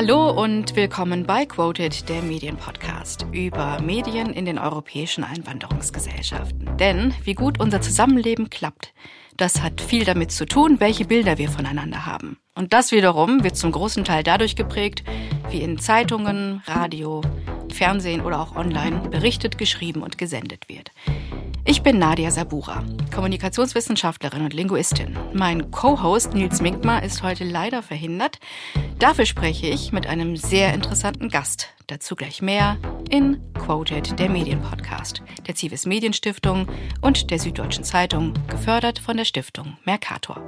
Hallo und willkommen bei Quoted, der Medienpodcast über Medien in den europäischen Einwanderungsgesellschaften. Denn wie gut unser Zusammenleben klappt, das hat viel damit zu tun, welche Bilder wir voneinander haben. Und das wiederum wird zum großen Teil dadurch geprägt, wie in Zeitungen, Radio, Fernsehen oder auch online berichtet, geschrieben und gesendet wird. Ich bin Nadia Sabura, Kommunikationswissenschaftlerin und Linguistin. Mein Co-Host Nils Minkmar ist heute leider verhindert. Dafür spreche ich mit einem sehr interessanten Gast. Dazu gleich mehr in Quoted, der Medienpodcast der Zivis Medienstiftung und der Süddeutschen Zeitung, gefördert von der Stiftung Mercator.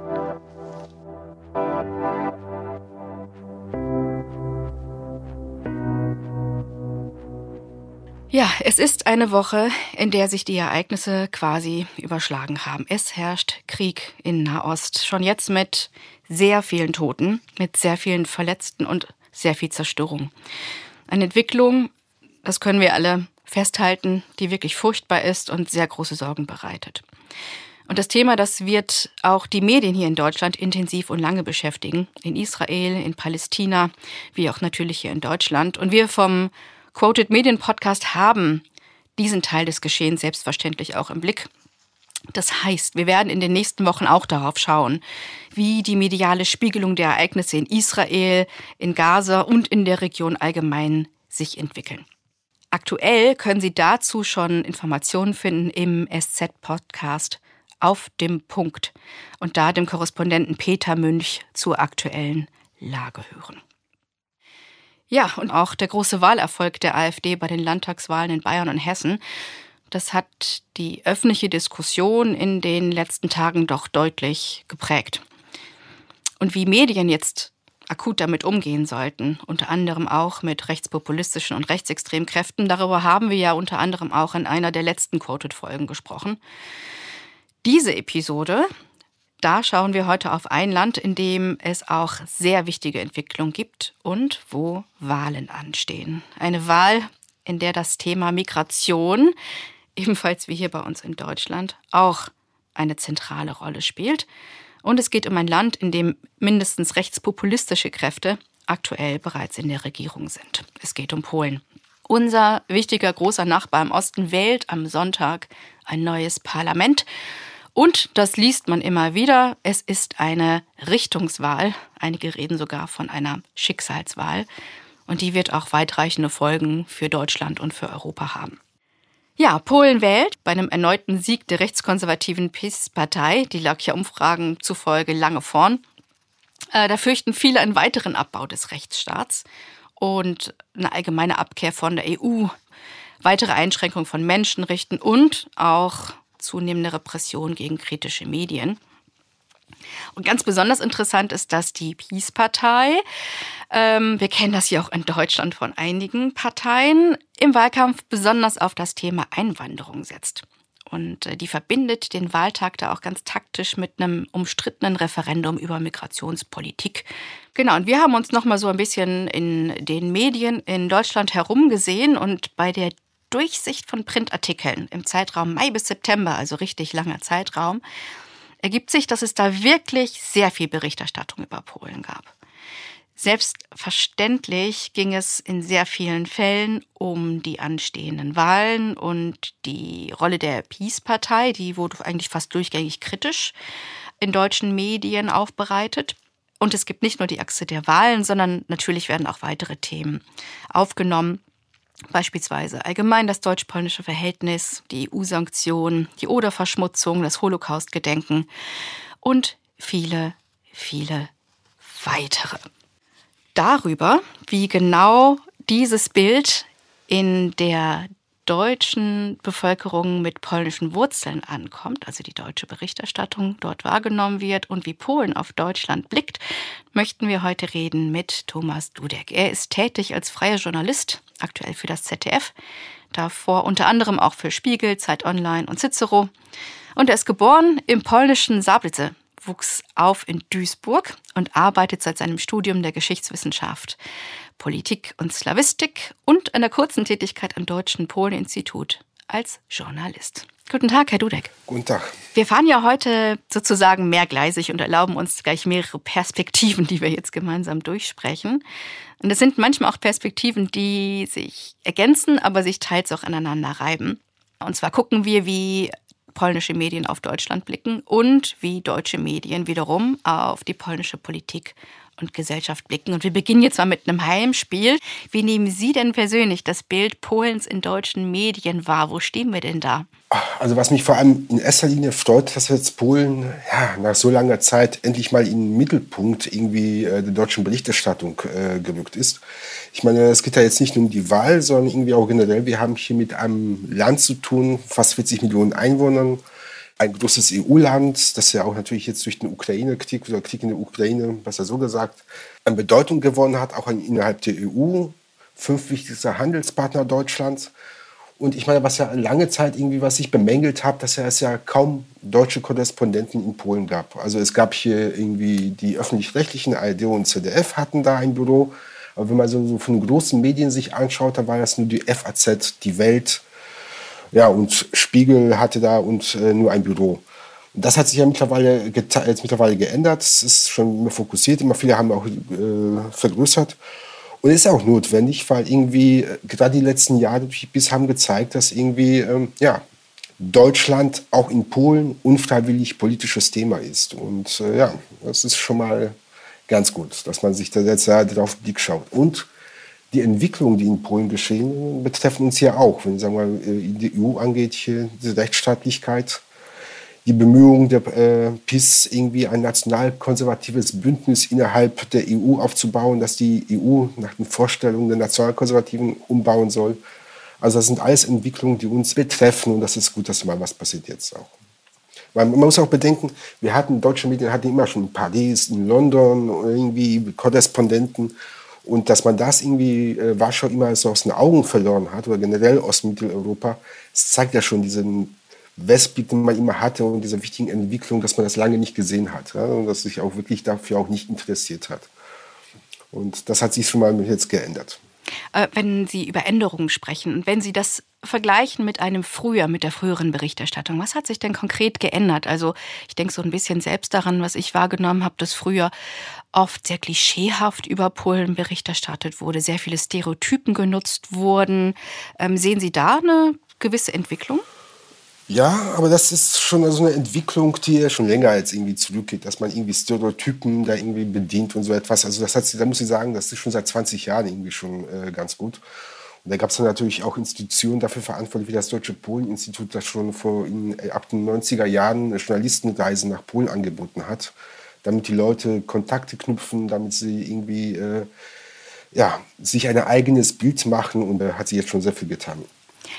Ja, es ist eine Woche, in der sich die Ereignisse quasi überschlagen haben. Es herrscht Krieg in Nahost, schon jetzt mit sehr vielen Toten, mit sehr vielen Verletzten und sehr viel Zerstörung. Eine Entwicklung, das können wir alle festhalten, die wirklich furchtbar ist und sehr große Sorgen bereitet. Und das Thema, das wird auch die Medien hier in Deutschland intensiv und lange beschäftigen. In Israel, in Palästina, wie auch natürlich hier in Deutschland. Und wir vom Quoted Medien Podcast haben diesen Teil des Geschehens selbstverständlich auch im Blick. Das heißt, wir werden in den nächsten Wochen auch darauf schauen, wie die mediale Spiegelung der Ereignisse in Israel, in Gaza und in der Region allgemein sich entwickeln. Aktuell können Sie dazu schon Informationen finden im SZ-Podcast auf dem Punkt und da dem Korrespondenten Peter Münch zur aktuellen Lage hören. Ja, und auch der große Wahlerfolg der AfD bei den Landtagswahlen in Bayern und Hessen, das hat die öffentliche Diskussion in den letzten Tagen doch deutlich geprägt. Und wie Medien jetzt akut damit umgehen sollten, unter anderem auch mit rechtspopulistischen und rechtsextremen Kräften, darüber haben wir ja unter anderem auch in einer der letzten Quoted-Folgen gesprochen. Diese Episode da schauen wir heute auf ein Land, in dem es auch sehr wichtige Entwicklungen gibt und wo Wahlen anstehen. Eine Wahl, in der das Thema Migration, ebenfalls wie hier bei uns in Deutschland, auch eine zentrale Rolle spielt. Und es geht um ein Land, in dem mindestens rechtspopulistische Kräfte aktuell bereits in der Regierung sind. Es geht um Polen. Unser wichtiger großer Nachbar im Osten wählt am Sonntag ein neues Parlament. Und das liest man immer wieder, es ist eine Richtungswahl. Einige reden sogar von einer Schicksalswahl. Und die wird auch weitreichende Folgen für Deutschland und für Europa haben. Ja, Polen wählt bei einem erneuten Sieg der rechtskonservativen PiS-Partei. Die lag ja Umfragen zufolge lange vorn. Äh, da fürchten viele einen weiteren Abbau des Rechtsstaats und eine allgemeine Abkehr von der EU, weitere Einschränkungen von Menschenrechten und auch zunehmende Repression gegen kritische Medien. Und ganz besonders interessant ist, dass die Peace-Partei, ähm, wir kennen das ja auch in Deutschland von einigen Parteien, im Wahlkampf besonders auf das Thema Einwanderung setzt. Und äh, die verbindet den Wahltag da auch ganz taktisch mit einem umstrittenen Referendum über Migrationspolitik. Genau, und wir haben uns noch mal so ein bisschen in den Medien in Deutschland herumgesehen und bei der Durchsicht von Printartikeln im Zeitraum Mai bis September, also richtig langer Zeitraum, ergibt sich, dass es da wirklich sehr viel Berichterstattung über Polen gab. Selbstverständlich ging es in sehr vielen Fällen um die anstehenden Wahlen und die Rolle der Peace-Partei, die wurde eigentlich fast durchgängig kritisch in deutschen Medien aufbereitet. Und es gibt nicht nur die Achse der Wahlen, sondern natürlich werden auch weitere Themen aufgenommen. Beispielsweise allgemein das deutsch-polnische Verhältnis, die EU-Sanktionen, die Oderverschmutzung, das Holocaust-Gedenken und viele, viele weitere. Darüber, wie genau dieses Bild in der deutschen Bevölkerung mit polnischen Wurzeln ankommt, also die deutsche Berichterstattung dort wahrgenommen wird und wie Polen auf Deutschland blickt, möchten wir heute reden mit Thomas Dudek. Er ist tätig als freier Journalist, aktuell für das ZDF, davor unter anderem auch für Spiegel, Zeit Online und Cicero. Und er ist geboren im polnischen Sablice, wuchs auf in Duisburg und arbeitet seit seinem Studium der Geschichtswissenschaft Politik und Slawistik und einer kurzen Tätigkeit am Deutschen Polen-Institut als Journalist. Guten Tag, Herr Dudek. Guten Tag. Wir fahren ja heute sozusagen mehrgleisig und erlauben uns gleich mehrere Perspektiven, die wir jetzt gemeinsam durchsprechen. Und es sind manchmal auch Perspektiven, die sich ergänzen, aber sich teils auch aneinander reiben. Und zwar gucken wir, wie polnische Medien auf Deutschland blicken und wie deutsche Medien wiederum auf die polnische Politik und Gesellschaft blicken. Und wir beginnen jetzt mal mit einem Heimspiel. Wie nehmen Sie denn persönlich das Bild Polens in deutschen Medien wahr? Wo stehen wir denn da? Also was mich vor allem in erster Linie freut, dass jetzt Polen ja, nach so langer Zeit endlich mal in den Mittelpunkt irgendwie äh, der deutschen Berichterstattung äh, gerückt ist. Ich meine, es geht ja jetzt nicht nur um die Wahl, sondern irgendwie auch generell. Wir haben hier mit einem Land zu tun, fast 40 Millionen Einwohnern, ein großes EU-Land, das ja auch natürlich jetzt durch den Ukraine-Krieg oder Krieg in der Ukraine, besser so gesagt, an Bedeutung gewonnen hat, auch innerhalb der EU. Fünf wichtigster Handelspartner Deutschlands. Und ich meine, was ja lange Zeit irgendwie, was ich bemängelt habe, dass es ja kaum deutsche Korrespondenten in Polen gab. Also es gab hier irgendwie die öffentlich-rechtlichen ARD und ZDF hatten da ein Büro. Aber wenn man so, so von großen Medien sich anschaut, da war das nur die FAZ, die Welt. Ja, und Spiegel hatte da und äh, nur ein Büro. Das hat sich ja mittlerweile, jetzt mittlerweile geändert. Es ist schon mehr fokussiert. Immer viele haben auch äh, vergrößert. Und ist auch notwendig, weil irgendwie äh, gerade die letzten Jahre durch BIS haben gezeigt, dass irgendwie ähm, ja, Deutschland auch in Polen unfreiwillig politisches Thema ist. Und äh, ja, das ist schon mal ganz gut, dass man sich da jetzt ja, drauf Blick schaut. Und die Entwicklungen, die in Polen geschehen, betreffen uns ja auch. Wenn sagen wir, äh, die EU angeht, hier diese Rechtsstaatlichkeit, die Bemühungen der äh, PIS, irgendwie ein nationalkonservatives Bündnis innerhalb der EU aufzubauen, das die EU nach den Vorstellungen der Nationalkonservativen umbauen soll. Also das sind alles Entwicklungen, die uns betreffen und das ist gut, dass mal was passiert jetzt auch. Weil man muss auch bedenken, wir hatten, deutsche Medien hatten immer schon in Paris, in London irgendwie Korrespondenten und dass man das irgendwie äh, Warschau immer so aus den Augen verloren hat oder generell Ostmitteleuropa, das zeigt ja schon diesen Westblick, den man immer hatte und diese wichtigen Entwicklungen, dass man das lange nicht gesehen hat ja, und dass sich auch wirklich dafür auch nicht interessiert hat. Und das hat sich schon mal jetzt geändert. Äh, wenn Sie über Änderungen sprechen und wenn Sie das vergleichen mit einem früher, mit der früheren Berichterstattung, was hat sich denn konkret geändert? Also ich denke so ein bisschen selbst daran, was ich wahrgenommen habe, dass früher oft sehr klischeehaft über Polen Bericht erstattet wurde, sehr viele Stereotypen genutzt wurden. Ähm, sehen Sie da eine gewisse Entwicklung? Ja, aber das ist schon so eine Entwicklung, die schon länger jetzt irgendwie zurückgeht, dass man irgendwie Stereotypen da irgendwie bedient und so etwas. Also das hat, da muss ich sagen, das ist schon seit 20 Jahren irgendwie schon äh, ganz gut. Und da gab es dann natürlich auch Institutionen dafür verantwortlich, wie das Deutsche Polen-Institut, das schon vor in, äh, ab den 90er Jahren Journalistenreisen nach Polen angeboten hat, damit die Leute Kontakte knüpfen, damit sie irgendwie äh, ja, sich ein eigenes Bild machen und da äh, hat sich jetzt schon sehr viel getan.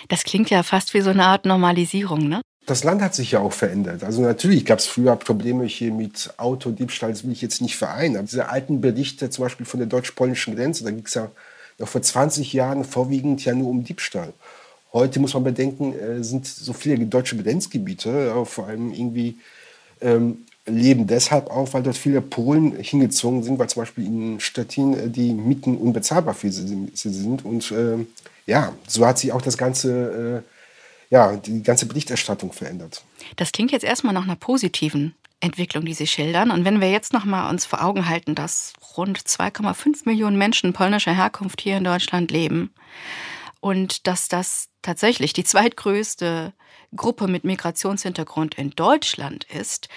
Das klingt ja fast wie so eine Art Normalisierung, ne? Das Land hat sich ja auch verändert. Also natürlich gab es früher Probleme hier mit Autodiebstahl, das will ich jetzt nicht vereinen. Aber diese alten Berichte zum Beispiel von der deutsch-polnischen Grenze, da ging es ja noch vor 20 Jahren vorwiegend ja nur um Diebstahl. Heute muss man bedenken, äh, sind so viele deutsche Grenzgebiete, vor allem irgendwie ähm, leben deshalb auch, weil dort viele Polen hingezogen sind, weil zum Beispiel in Stettin äh, die Mieten unbezahlbar für sie sind. Und äh, ja, so hat sich auch das ganze, äh, ja, die ganze Berichterstattung verändert. Das klingt jetzt erstmal nach einer positiven Entwicklung, die Sie schildern. Und wenn wir jetzt noch mal uns vor Augen halten, dass rund 2,5 Millionen Menschen polnischer Herkunft hier in Deutschland leben und dass das tatsächlich die zweitgrößte Gruppe mit Migrationshintergrund in Deutschland ist,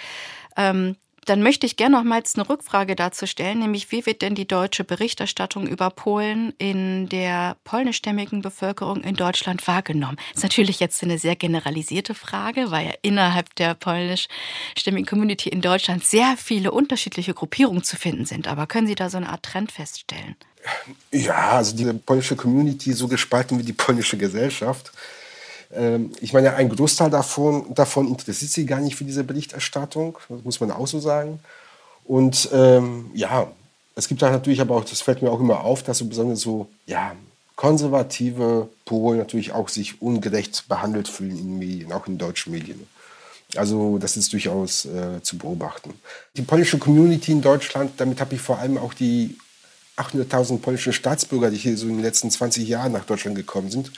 ähm, dann möchte ich gerne nochmals eine Rückfrage dazu stellen, nämlich wie wird denn die deutsche Berichterstattung über Polen in der polnischstämmigen Bevölkerung in Deutschland wahrgenommen? Das ist natürlich jetzt eine sehr generalisierte Frage, weil ja innerhalb der polnischstämmigen Community in Deutschland sehr viele unterschiedliche Gruppierungen zu finden sind. Aber können Sie da so eine Art Trend feststellen? Ja, also die polnische Community so gespalten wie die polnische Gesellschaft. Ähm, ich meine, ein Großteil davon, davon interessiert sich gar nicht für diese Berichterstattung, muss man auch so sagen. Und ähm, ja, es gibt da natürlich aber auch, das fällt mir auch immer auf, dass so besonders so, ja, konservative Polen natürlich auch sich ungerecht behandelt fühlen in Medien, auch in deutschen Medien. Also das ist durchaus äh, zu beobachten. Die polnische Community in Deutschland, damit habe ich vor allem auch die 800.000 polnischen Staatsbürger, die hier so in den letzten 20 Jahren nach Deutschland gekommen sind,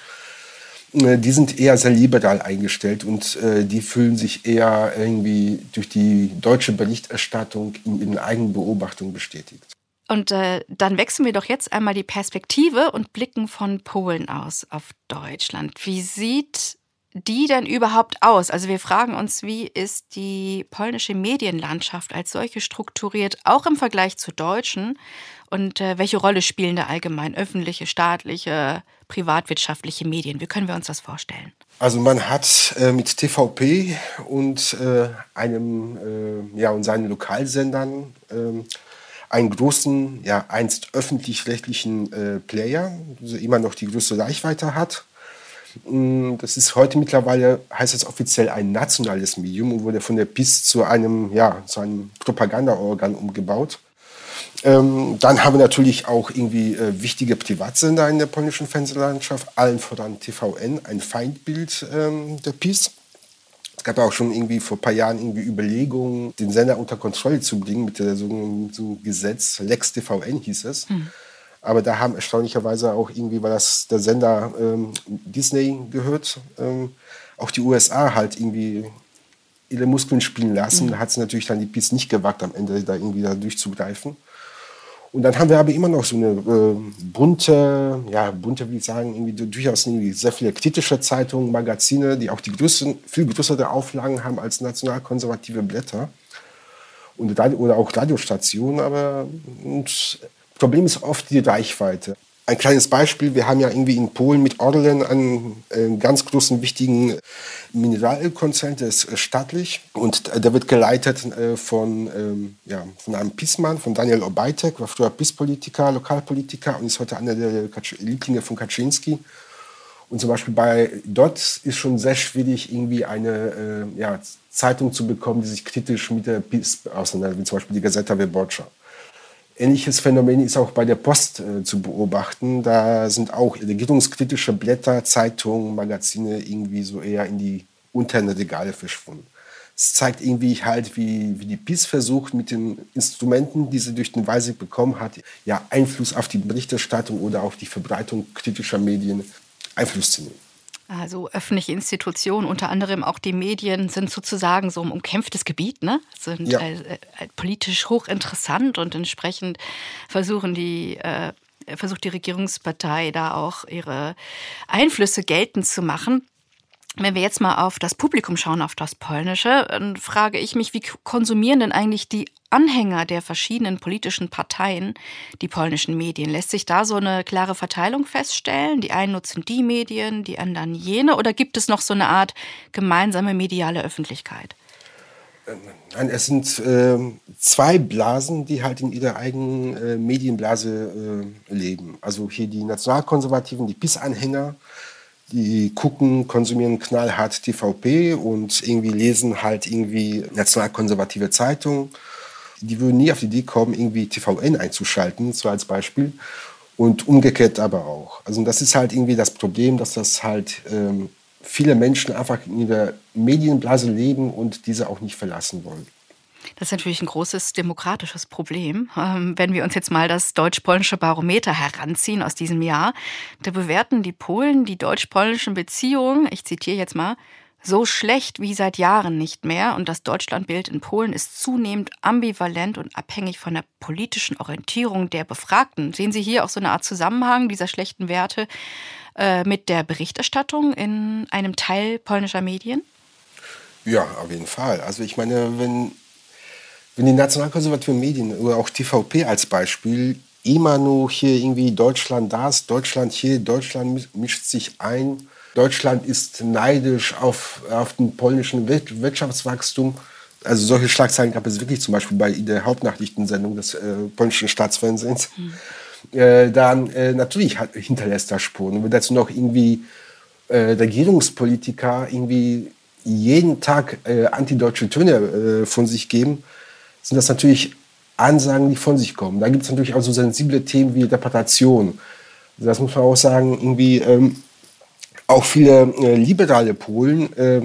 die sind eher sehr liberal eingestellt und äh, die fühlen sich eher irgendwie durch die deutsche Berichterstattung in ihren eigenen Beobachtungen bestätigt. Und äh, dann wechseln wir doch jetzt einmal die Perspektive und blicken von Polen aus auf Deutschland. Wie sieht die denn überhaupt aus? Also wir fragen uns, wie ist die polnische Medienlandschaft als solche strukturiert, auch im Vergleich zur deutschen? Und äh, welche Rolle spielen da allgemein öffentliche, staatliche, privatwirtschaftliche Medien? Wie können wir uns das vorstellen? Also man hat äh, mit TVP und äh, einem äh, ja und seinen Lokalsendern ähm, einen großen, ja einst öffentlich-rechtlichen äh, Player, der immer noch die größte Reichweite hat. Mm, das ist heute mittlerweile, heißt es offiziell ein nationales Medium und wurde von der PIS zu einem, ja, zu einem Propagandaorgan umgebaut. Ähm, dann haben wir natürlich auch irgendwie äh, wichtige Privatsender in der polnischen Fernsehlandschaft, allen voran TVN, ein Feindbild ähm, der PiS. Es gab auch schon irgendwie vor ein paar Jahren irgendwie Überlegungen, den Sender unter Kontrolle zu bringen mit der, so, Gesetz, Lex TVN hieß es. Mhm. Aber da haben erstaunlicherweise auch irgendwie, weil das der Sender ähm, Disney gehört, ähm, auch die USA halt irgendwie ihre Muskeln spielen lassen. Mhm. Da hat es natürlich dann die PiS nicht gewagt, am Ende da irgendwie da durchzugreifen. Und dann haben wir aber immer noch so eine äh, bunte, ja, bunte, wie ich sagen, irgendwie durchaus irgendwie sehr viele kritische Zeitungen, Magazine, die auch die größten, viel größere Auflagen haben als nationalkonservative Blätter. Und, oder auch Radiostationen, aber und Problem ist oft die Reichweite. Ein kleines Beispiel, wir haben ja irgendwie in Polen mit Orlen einen, einen ganz großen, wichtigen Mineralkonzern, der ist äh, staatlich und der wird geleitet äh, von, ähm, ja, von einem PiS-Mann, von Daniel Obajtek, war früher PiS-Politiker, Lokalpolitiker und ist heute einer der Lieblinge von Kaczynski. Und zum Beispiel bei dort ist schon sehr schwierig, irgendwie eine äh, ja, Zeitung zu bekommen, die sich kritisch mit der PiS auseinandersetzt, wie zum Beispiel die Gazeta Wyborcza. Ähnliches Phänomen ist auch bei der Post äh, zu beobachten. Da sind auch regierungskritische Blätter, Zeitungen, Magazine irgendwie so eher in die unteren Regale verschwunden. Es zeigt irgendwie halt, wie, wie die PiS versucht, mit den Instrumenten, die sie durch den Wahlsieg bekommen hat, ja, Einfluss auf die Berichterstattung oder auf die Verbreitung kritischer Medien Einfluss zu nehmen. Also öffentliche Institutionen, unter anderem auch die Medien, sind sozusagen so ein umkämpftes Gebiet, ne? sind ja. äh, äh, politisch hochinteressant und entsprechend versuchen die äh, versucht die Regierungspartei da auch ihre Einflüsse geltend zu machen. Wenn wir jetzt mal auf das Publikum schauen, auf das Polnische, dann frage ich mich, wie konsumieren denn eigentlich die Anhänger der verschiedenen politischen Parteien die polnischen Medien? Lässt sich da so eine klare Verteilung feststellen? Die einen nutzen die Medien, die anderen jene? Oder gibt es noch so eine Art gemeinsame mediale Öffentlichkeit? Nein, es sind äh, zwei Blasen, die halt in ihrer eigenen äh, Medienblase äh, leben. Also hier die Nationalkonservativen, die PIS-Anhänger, die gucken, konsumieren knallhart TVP und irgendwie lesen halt irgendwie nationalkonservative Zeitungen. Die würden nie auf die Idee kommen, irgendwie TVN einzuschalten, so als Beispiel. Und umgekehrt aber auch. Also das ist halt irgendwie das Problem, dass das halt ähm, viele Menschen einfach in ihrer Medienblase leben und diese auch nicht verlassen wollen. Das ist natürlich ein großes demokratisches Problem. Ähm, wenn wir uns jetzt mal das deutsch-polnische Barometer heranziehen aus diesem Jahr, da bewerten die Polen die deutsch-polnischen Beziehungen, ich zitiere jetzt mal, so schlecht wie seit Jahren nicht mehr und das Deutschlandbild in Polen ist zunehmend ambivalent und abhängig von der politischen Orientierung der Befragten. Sehen Sie hier auch so eine Art Zusammenhang dieser schlechten Werte äh, mit der Berichterstattung in einem Teil polnischer Medien? Ja, auf jeden Fall. Also ich meine, wenn wenn die nationalkonservativen Medien oder auch TVP als Beispiel immer nur hier irgendwie Deutschland das, Deutschland hier, Deutschland mischt sich ein, Deutschland ist neidisch auf, auf den polnischen Wirtschaftswachstum. Also solche Schlagzeilen gab es wirklich zum Beispiel bei der Hauptnachrichtensendung des äh, polnischen Staatsfernsehens. Mhm. Äh, dann äh, natürlich hat, hinterlässt das Spuren. Und wenn dazu noch irgendwie äh, Regierungspolitiker irgendwie jeden Tag äh, antideutsche Töne äh, von sich geben, sind das natürlich Ansagen, die von sich kommen. Da gibt es natürlich auch so sensible Themen wie Deportation. Das muss man auch sagen, irgendwie ähm, auch viele äh, liberale Polen äh,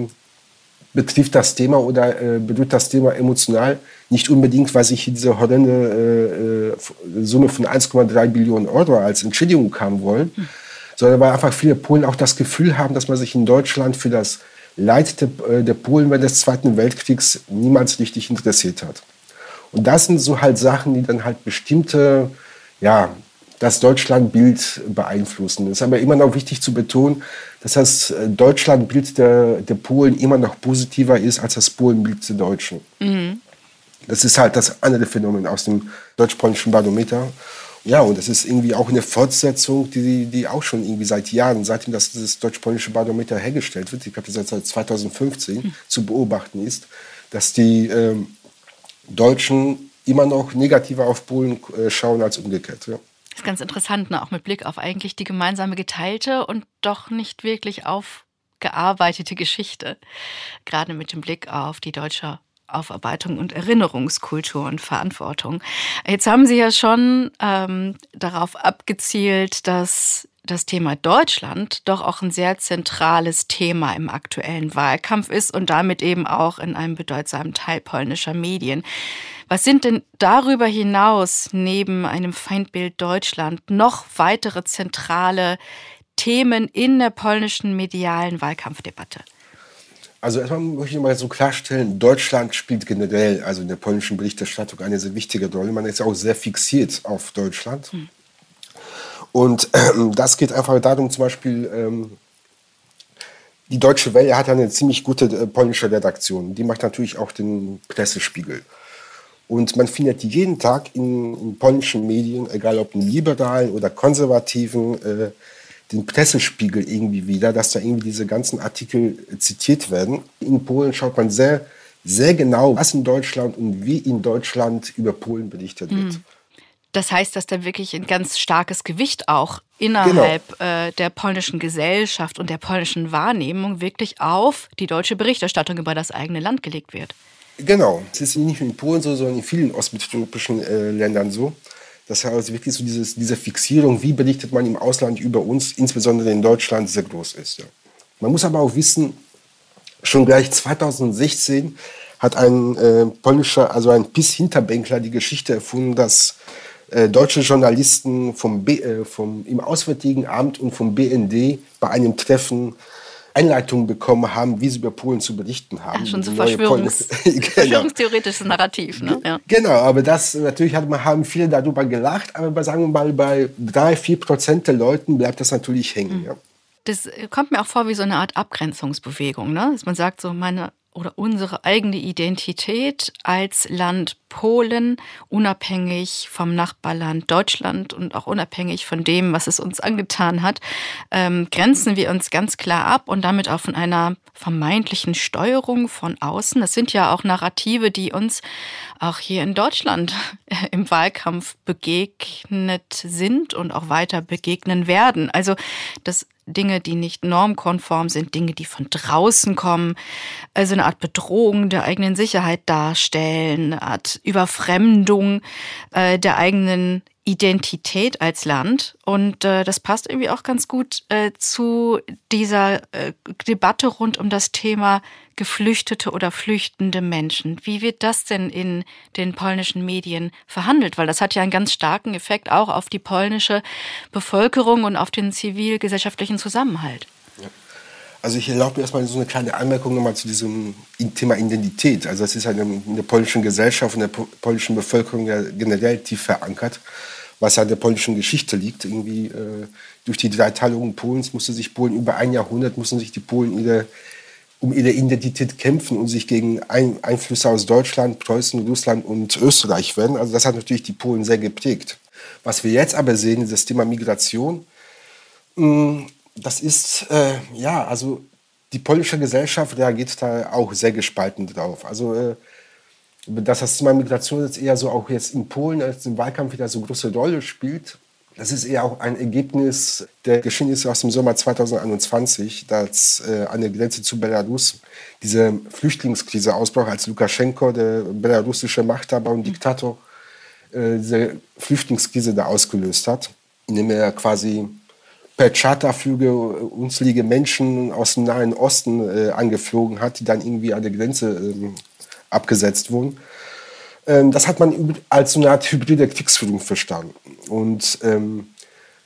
betrifft das Thema oder äh, berührt das Thema emotional nicht unbedingt, weil sich hier diese horrende äh, äh, Summe von 1,3 Billionen Euro als Entschädigung haben wollen, hm. sondern weil einfach viele Polen auch das Gefühl haben, dass man sich in Deutschland für das Leid der, äh, der Polen während des Zweiten Weltkriegs niemals richtig interessiert hat. Und das sind so halt Sachen, die dann halt bestimmte, ja, das Deutschlandbild beeinflussen. Es ist aber immer noch wichtig zu betonen, dass das äh, Deutschlandbild der, der Polen immer noch positiver ist als das Polenbild der Deutschen. Mhm. Das ist halt das andere Phänomen aus dem deutsch-polnischen Barometer. Ja, und das ist irgendwie auch eine Fortsetzung, die, die auch schon irgendwie seit Jahren, seitdem das, das deutsch-polnische Barometer hergestellt wird, ich glaube, das seit 2015 mhm. zu beobachten ist, dass die ähm, Deutschen immer noch negativer auf Polen äh, schauen als umgekehrt. Ja. Das ist ganz interessant, ne? auch mit Blick auf eigentlich die gemeinsame geteilte und doch nicht wirklich aufgearbeitete Geschichte. Gerade mit dem Blick auf die deutsche Aufarbeitung und Erinnerungskultur und Verantwortung. Jetzt haben Sie ja schon ähm, darauf abgezielt, dass das Thema Deutschland doch auch ein sehr zentrales Thema im aktuellen Wahlkampf ist und damit eben auch in einem bedeutsamen Teil polnischer Medien. Was sind denn darüber hinaus neben einem Feindbild Deutschland noch weitere zentrale Themen in der polnischen medialen Wahlkampfdebatte? Also erstmal möchte ich mal so klarstellen, Deutschland spielt generell, also in der polnischen Berichterstattung, eine sehr wichtige Rolle. Man ist auch sehr fixiert auf Deutschland. Hm. Und ähm, das geht einfach darum, zum Beispiel, ähm, die Deutsche Welle hat eine ziemlich gute äh, polnische Redaktion. Die macht natürlich auch den Pressespiegel. Und man findet jeden Tag in, in polnischen Medien, egal ob in liberalen oder konservativen, äh, den Pressespiegel irgendwie wieder, dass da irgendwie diese ganzen Artikel zitiert werden. In Polen schaut man sehr, sehr genau, was in Deutschland und wie in Deutschland über Polen berichtet wird. Mhm. Das heißt, dass da wirklich ein ganz starkes Gewicht auch innerhalb genau. äh, der polnischen Gesellschaft und der polnischen Wahrnehmung wirklich auf die deutsche Berichterstattung über das eigene Land gelegt wird. Genau. Es ist nicht nur in Polen so, sondern in vielen ostmitteleuropäischen äh, Ländern so. Das heißt wirklich so dieses, diese Fixierung, wie berichtet man im Ausland über uns, insbesondere in Deutschland, sehr groß ist. Ja. Man muss aber auch wissen, schon gleich 2016 hat ein äh, polnischer, also ein PiS-Hinterbänkler die Geschichte erfunden, dass äh, deutsche Journalisten vom, B, äh, vom, im Auswärtigen Amt und vom BND bei einem Treffen Einleitungen bekommen haben, wie sie über Polen zu berichten haben. Ja, schon so Verschwörungs genau. verschwörungstheoretisches Narrativ. Ne? Ja. Genau, aber das natürlich hat, haben viele darüber gelacht, aber sagen wir mal, bei drei, vier Prozent der Leuten bleibt das natürlich hängen. Mhm. Ja. Das kommt mir auch vor wie so eine Art Abgrenzungsbewegung, ne? dass man sagt, so meine oder unsere eigene Identität als Land Polen, unabhängig vom Nachbarland Deutschland und auch unabhängig von dem, was es uns angetan hat, ähm, grenzen wir uns ganz klar ab und damit auch von einer vermeintlichen Steuerung von außen. Das sind ja auch Narrative, die uns auch hier in Deutschland im Wahlkampf begegnet sind und auch weiter begegnen werden. Also das Dinge, die nicht normkonform sind, Dinge, die von draußen kommen, also eine Art Bedrohung der eigenen Sicherheit darstellen, eine Art Überfremdung äh, der eigenen Identität als Land. Und äh, das passt irgendwie auch ganz gut äh, zu dieser äh, Debatte rund um das Thema geflüchtete oder flüchtende Menschen. Wie wird das denn in den polnischen Medien verhandelt? Weil das hat ja einen ganz starken Effekt auch auf die polnische Bevölkerung und auf den zivilgesellschaftlichen Zusammenhalt. Also ich erlaube mir erstmal so eine kleine Anmerkung nochmal zu diesem Thema Identität. Also das ist halt in der polnischen Gesellschaft und der polnischen Bevölkerung ja generell tief verankert, was ja in der polnischen Geschichte liegt. Irgendwie äh, durch die Dreiteilung Polens musste sich Polen über ein Jahrhundert mussten sich die Polen ihre, um ihre Identität kämpfen und sich gegen ein, Einflüsse aus Deutschland, Preußen, Russland und Österreich wenden. Also das hat natürlich die Polen sehr geprägt. Was wir jetzt aber sehen, ist das Thema Migration. Mh, mm, das ist, äh, ja, also die polnische Gesellschaft reagiert da auch sehr gespalten drauf. Also, äh, dass das Thema Migration jetzt eher so auch jetzt in Polen als im Wahlkampf wieder so große Rolle spielt, das ist eher auch ein Ergebnis der Geschehnisse aus dem Sommer 2021, dass äh, an der Grenze zu Belarus diese Flüchtlingskrise ausbrach, als Lukaschenko, der belarussische Machthaber und Diktator, äh, diese Flüchtlingskrise da ausgelöst hat, indem er quasi per Charterflüge unzählige Menschen aus dem Nahen Osten äh, angeflogen hat, die dann irgendwie an der Grenze ähm, abgesetzt wurden. Ähm, das hat man als so eine Art hybride Kriegsführung verstanden. Und ähm,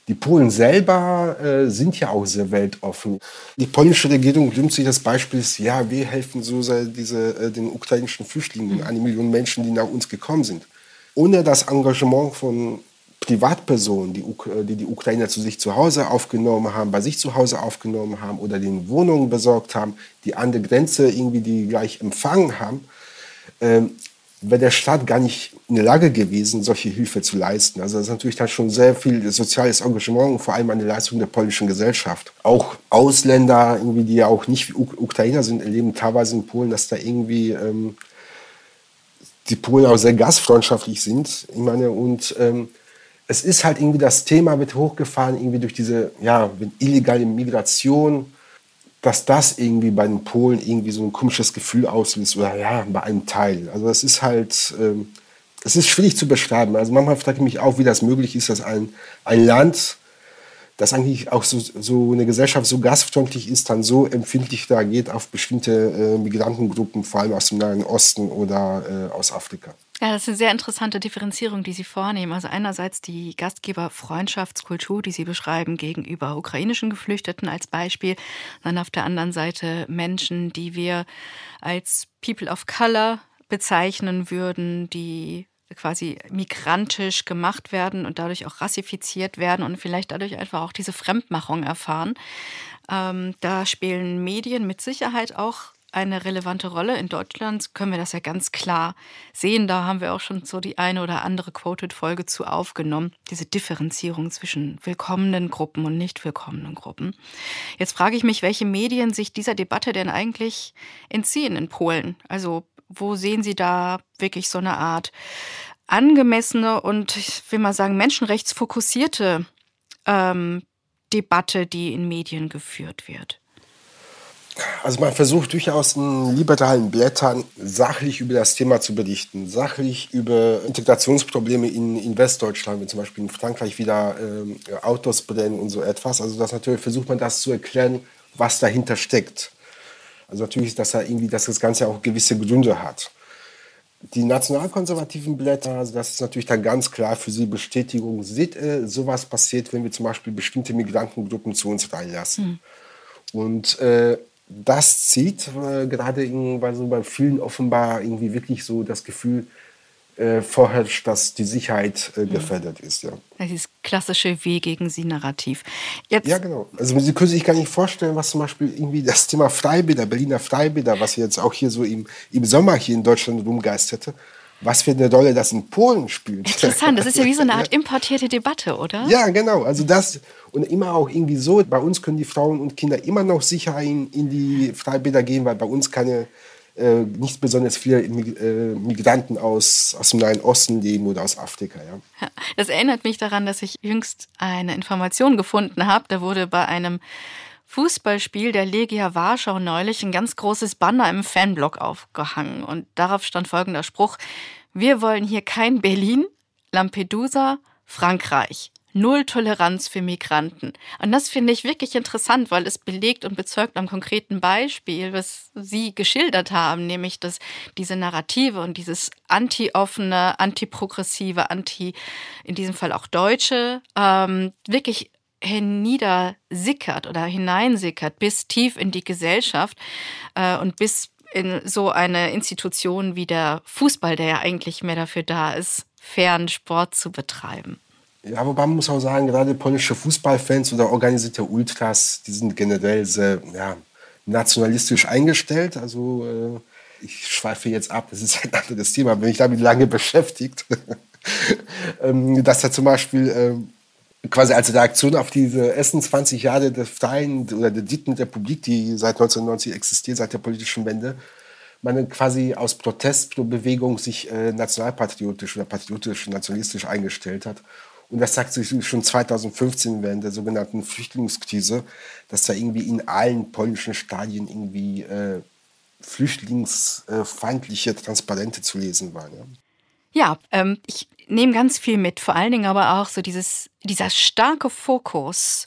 Die Polen selber äh, sind ja auch sehr weltoffen. Die polnische Regierung nimmt sich das Beispiel, ja, wir helfen so diese, äh, den ukrainischen Flüchtlingen, eine Million Menschen, die nach uns gekommen sind. Ohne das Engagement von Privatpersonen, die, äh, die die Ukrainer zu sich zu Hause aufgenommen haben, bei sich zu Hause aufgenommen haben oder den Wohnungen besorgt haben, die an der Grenze irgendwie die gleich empfangen haben, ähm, wäre der Staat gar nicht in der Lage gewesen, solche Hilfe zu leisten. Also das ist natürlich dann schon sehr viel soziales Engagement und vor allem eine Leistung der polnischen Gesellschaft. Auch Ausländer, irgendwie, die ja auch nicht wie Ukrainer sind, erleben teilweise in Polen, dass da irgendwie ähm, die Polen auch sehr gastfreundschaftlich sind. Ich meine, und ähm, es ist halt irgendwie das Thema wird hochgefahren, irgendwie durch diese ja, illegale Migration dass das irgendwie bei den Polen irgendwie so ein komisches Gefühl auslöst oder ja, bei einem Teil. Also es ist halt, ähm, es ist schwierig zu beschreiben. Also manchmal frage ich mich auch, wie das möglich ist, dass ein, ein Land, das eigentlich auch so, so eine Gesellschaft so gastfreundlich ist, dann so empfindlich reagiert auf bestimmte äh, Migrantengruppen, vor allem aus dem Nahen Osten oder äh, aus Afrika. Ja, das ist eine sehr interessante Differenzierung, die Sie vornehmen. Also einerseits die Gastgeber-Freundschaftskultur, die Sie beschreiben gegenüber ukrainischen Geflüchteten als Beispiel. Dann auf der anderen Seite Menschen, die wir als People of Color bezeichnen würden, die quasi migrantisch gemacht werden und dadurch auch rassifiziert werden und vielleicht dadurch einfach auch diese Fremdmachung erfahren. Ähm, da spielen Medien mit Sicherheit auch eine relevante Rolle. In Deutschland können wir das ja ganz klar sehen. Da haben wir auch schon so die eine oder andere Quoted-Folge zu aufgenommen. Diese Differenzierung zwischen willkommenen Gruppen und nicht willkommenen Gruppen. Jetzt frage ich mich, welche Medien sich dieser Debatte denn eigentlich entziehen in Polen? Also wo sehen Sie da wirklich so eine Art angemessene und ich will mal sagen menschenrechtsfokussierte ähm, Debatte, die in Medien geführt wird? Also man versucht durchaus in liberalen Blättern sachlich über das Thema zu berichten, sachlich über Integrationsprobleme in, in Westdeutschland, wie zum Beispiel in Frankreich wieder äh, Autos brennen und so etwas. Also das natürlich versucht man das zu erklären, was dahinter steckt. Also natürlich, dass, er irgendwie, dass das Ganze auch gewisse Gründe hat. Die nationalkonservativen Blätter, also das ist natürlich dann ganz klar für sie Bestätigung. Seht, äh, sowas passiert, wenn wir zum Beispiel bestimmte Migrantengruppen zu uns reinlassen. Mhm. Und äh, das zieht äh, gerade in, bei, so bei vielen offenbar irgendwie wirklich so das Gefühl äh, vorherrscht, dass die Sicherheit äh, mhm. gefährdet ist. Ja. Dieses klassische W gegen Sie Narrativ. Jetzt ja, genau. Also Sie können sich gar nicht vorstellen, was zum Beispiel irgendwie das Thema Freibäder, Berliner Freibäder, was jetzt auch hier so im, im Sommer hier in Deutschland rumgeisterte, was für eine Rolle das in Polen spielt. Interessant, das ist ja wie so eine Art importierte Debatte, oder? Ja, genau. Also das und immer auch irgendwie so, bei uns können die Frauen und Kinder immer noch sicher in, in die Freibäder gehen, weil bei uns keine äh, nicht besonders viele äh, Migranten aus, aus dem Nahen Osten leben oder aus Afrika. Ja. Das erinnert mich daran, dass ich jüngst eine Information gefunden habe. Da wurde bei einem Fußballspiel der Legia Warschau neulich ein ganz großes Banner im Fanblock aufgehangen. Und darauf stand folgender Spruch. Wir wollen hier kein Berlin, Lampedusa, Frankreich. Null Toleranz für Migranten. Und das finde ich wirklich interessant, weil es belegt und bezeugt am konkreten Beispiel, was Sie geschildert haben, nämlich dass diese Narrative und dieses anti-offene, anti-progressive, anti, in diesem Fall auch Deutsche, ähm, wirklich hinniedersickert oder hineinsickert bis tief in die Gesellschaft äh, und bis in so eine Institution wie der Fußball, der ja eigentlich mehr dafür da ist, fairen Sport zu betreiben. Ja, wobei man muss auch sagen, gerade polnische Fußballfans oder organisierte Ultras, die sind generell sehr ja, nationalistisch eingestellt. Also äh, ich schweife jetzt ab, das ist ein anderes Thema, bin ich damit lange beschäftigt. ähm, dass da zum Beispiel ähm, quasi als Reaktion auf diese ersten 20 Jahre der Freien oder der Dritten Republik, die seit 1990 existiert, seit der politischen Wende, man quasi aus Protestbewegung sich äh, nationalpatriotisch oder patriotisch, nationalistisch eingestellt hat. Und das sagt sich schon 2015 während der sogenannten Flüchtlingskrise, dass da irgendwie in allen polnischen Stadien irgendwie äh, flüchtlingsfeindliche Transparente zu lesen waren. Ja. Ja, ähm, ich nehme ganz viel mit, vor allen Dingen aber auch so dieses, dieser starke Fokus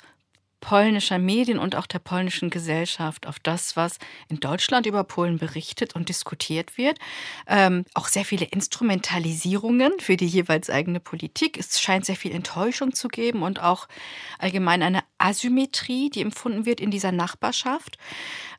polnischer Medien und auch der polnischen Gesellschaft auf das, was in Deutschland über Polen berichtet und diskutiert wird. Ähm, auch sehr viele Instrumentalisierungen für die jeweils eigene Politik. Es scheint sehr viel Enttäuschung zu geben und auch allgemein eine Asymmetrie, die empfunden wird in dieser Nachbarschaft.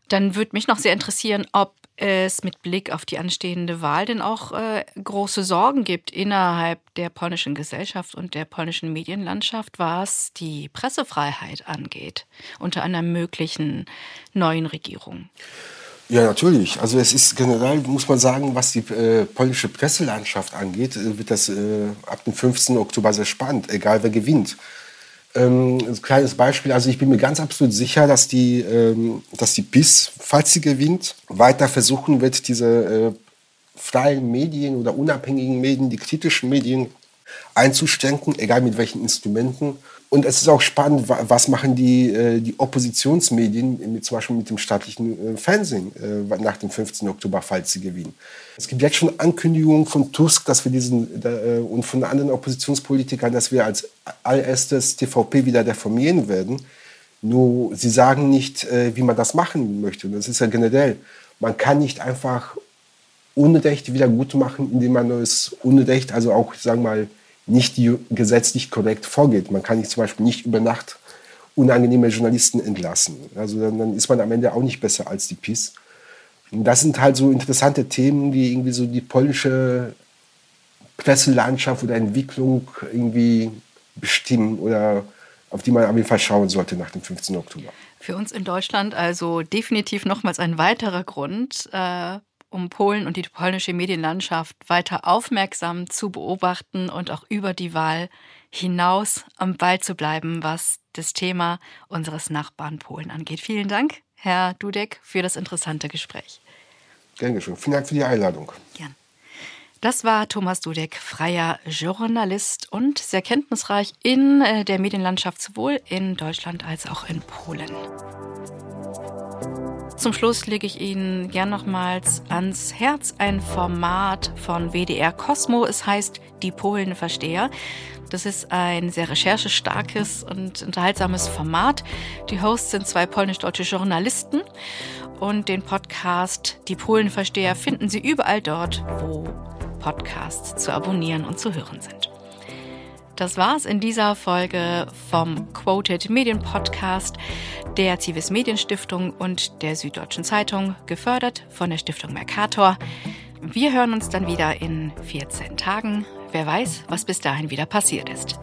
Dann würde mich noch sehr interessieren, ob es mit Blick auf die anstehende Wahl denn auch äh, große Sorgen gibt innerhalb der polnischen Gesellschaft und der polnischen Medienlandschaft, was die Pressefreiheit angeht, unter einer möglichen neuen Regierung. Ja, natürlich. Also es ist generell, muss man sagen, was die äh, polnische Presselandschaft angeht, äh, wird das äh, ab dem 15. Oktober sehr spannend, egal wer gewinnt. Ähm, ein kleines Beispiel, also ich bin mir ganz absolut sicher, dass die, ähm, dass die PIS, falls sie gewinnt, weiter versuchen wird, diese äh, freien Medien oder unabhängigen Medien, die kritischen Medien einzuschränken, egal mit welchen Instrumenten. Und es ist auch spannend, was machen die, äh, die Oppositionsmedien, zum Beispiel mit dem staatlichen äh, Fernsehen äh, nach dem 15. Oktober, falls sie gewinnen. Es gibt jetzt schon Ankündigungen von Tusk dass wir diesen, und von anderen Oppositionspolitikern, dass wir als allererstes TVP wieder reformieren werden. Nur sie sagen nicht, wie man das machen möchte. Und das ist ja generell. Man kann nicht einfach Unrecht wieder gut machen, indem man neues Unrecht, also auch, sagen wir mal, nicht gesetzlich korrekt vorgeht. Man kann nicht zum Beispiel nicht über Nacht unangenehme Journalisten entlassen. Also dann, dann ist man am Ende auch nicht besser als die PiS. Und das sind halt so interessante Themen, die irgendwie so die polnische Presselandschaft oder Entwicklung irgendwie bestimmen oder auf die man auf jeden Fall schauen sollte nach dem 15. Oktober. Für uns in Deutschland also definitiv nochmals ein weiterer Grund, äh, um Polen und die polnische Medienlandschaft weiter aufmerksam zu beobachten und auch über die Wahl hinaus am Ball zu bleiben, was das Thema unseres Nachbarn Polen angeht. Vielen Dank, Herr Dudek, für das interessante Gespräch. Gern geschehen. Vielen Dank für die Einladung. Gern. Das war Thomas Dudek, freier Journalist und sehr kenntnisreich in äh, der Medienlandschaft sowohl in Deutschland als auch in Polen. Zum Schluss lege ich Ihnen gern nochmals ans Herz ein Format von WDR Cosmo. Es heißt Die Polenversteher. Das ist ein sehr recherchestarkes und unterhaltsames Format. Die Hosts sind zwei polnisch-deutsche Journalisten und den Podcast Die Polenversteher finden Sie überall dort, wo Podcasts zu abonnieren und zu hören sind. Das war's in dieser Folge vom Quoted Medien Podcast der Zivis Medienstiftung und der Süddeutschen Zeitung, gefördert von der Stiftung Mercator. Wir hören uns dann wieder in 14 Tagen. Wer weiß, was bis dahin wieder passiert ist.